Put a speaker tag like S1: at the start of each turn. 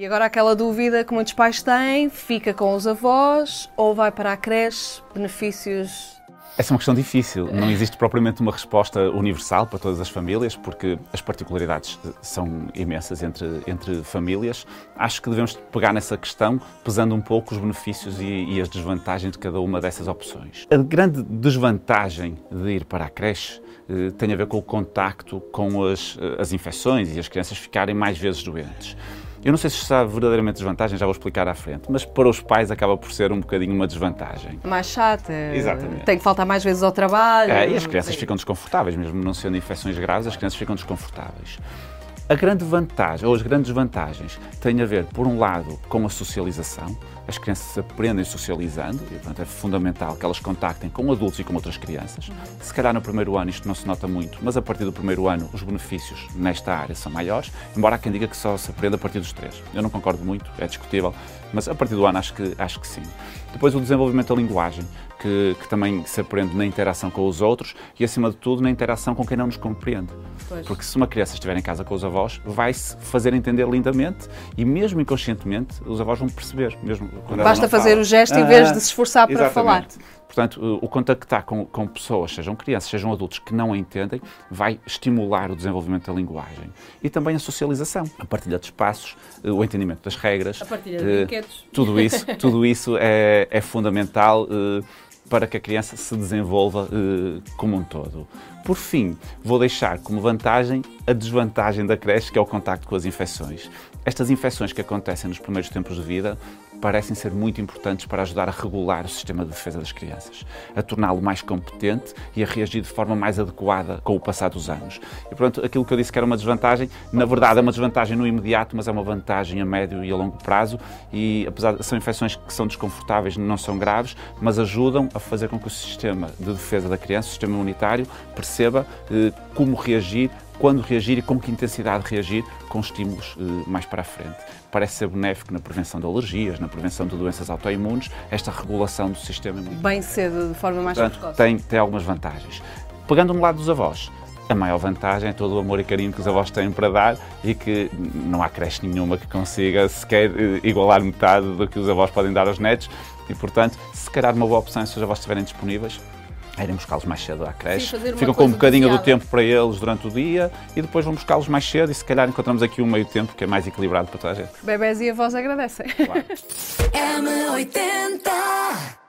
S1: E agora aquela dúvida que muitos pais têm, fica com os avós ou vai para a creche, benefícios
S2: essa é uma questão difícil. Não existe propriamente uma resposta universal para todas as famílias, porque as particularidades são imensas entre, entre famílias. Acho que devemos pegar nessa questão, pesando um pouco os benefícios e, e as desvantagens de cada uma dessas opções. A grande desvantagem de ir para a creche eh, tem a ver com o contacto com as, eh, as infecções e as crianças ficarem mais vezes doentes. Eu não sei se está verdadeiramente desvantagem, já vou explicar à frente, mas para os pais acaba por ser um bocadinho uma desvantagem.
S1: Mais chata.
S2: Exatamente.
S1: Tem que faltar mais vezes ao trabalho.
S2: É, e as crianças ficam desconfortáveis, mesmo não sendo infecções graves, as crianças ficam desconfortáveis. A grande vantagem, ou as grandes vantagens, têm a ver, por um lado, com a socialização. As crianças aprendem socializando, e portanto é fundamental que elas contactem com adultos e com outras crianças. Se calhar no primeiro ano isto não se nota muito, mas a partir do primeiro ano os benefícios nesta área são maiores, embora há quem diga que só se aprende a partir dos três. Eu não concordo muito, é discutível, mas a partir do ano acho que, acho que sim. Depois o desenvolvimento da linguagem, que, que, também se aprende na interação com os outros e, acima de tudo, na interação com quem não nos compreende. Pois. Porque se uma criança estiver em casa com os avós, vai-se fazer entender lindamente e, mesmo inconscientemente, os avós vão perceber. Mesmo
S1: Basta fazer fala. o gesto ah, em vez de se esforçar para falar.
S2: Portanto, o contactar com, com pessoas, sejam crianças, sejam adultos, que não a entendem, vai estimular o desenvolvimento da linguagem. E também a socialização, a partilha de espaços, eh, o entendimento das regras.
S1: A partilha de brinquedos.
S2: Tudo isso, tudo isso é, é fundamental eh, para que a criança se desenvolva uh, como um todo. Por fim, vou deixar como vantagem a desvantagem da creche, que é o contacto com as infecções. Estas infecções que acontecem nos primeiros tempos de vida parecem ser muito importantes para ajudar a regular o sistema de defesa das crianças, a torná-lo mais competente e a reagir de forma mais adequada com o passar dos anos. E pronto, aquilo que eu disse que era uma desvantagem, na verdade é uma desvantagem no imediato, mas é uma vantagem a médio e a longo prazo e apesar de são infecções que são desconfortáveis, não são graves, mas ajudam a fazer com que o sistema de defesa da criança, o sistema imunitário, perceba eh, como reagir quando reagir e com que intensidade reagir com estímulos eh, mais para a frente. Parece ser benéfico na prevenção de alergias, na prevenção de doenças autoimunes, esta regulação do sistema imunológico.
S1: Bem cedo, de forma mais
S2: Portanto, precoce. Tem, tem algumas vantagens. Pegando no lado dos avós, a maior vantagem é todo o amor e carinho que os avós têm para dar e que não há creche nenhuma que consiga sequer eh, igualar metade do que os avós podem dar aos netos e, portanto, se calhar uma boa opção se os avós estiverem disponíveis, é irem buscá-los mais cedo à creche, Sim, ficam com um bocadinho do tempo para eles durante o dia e depois vão buscá-los mais cedo e se calhar encontramos aqui um meio tempo que é mais equilibrado para toda a gente.
S1: Bebés e avós agradecem. Claro. M80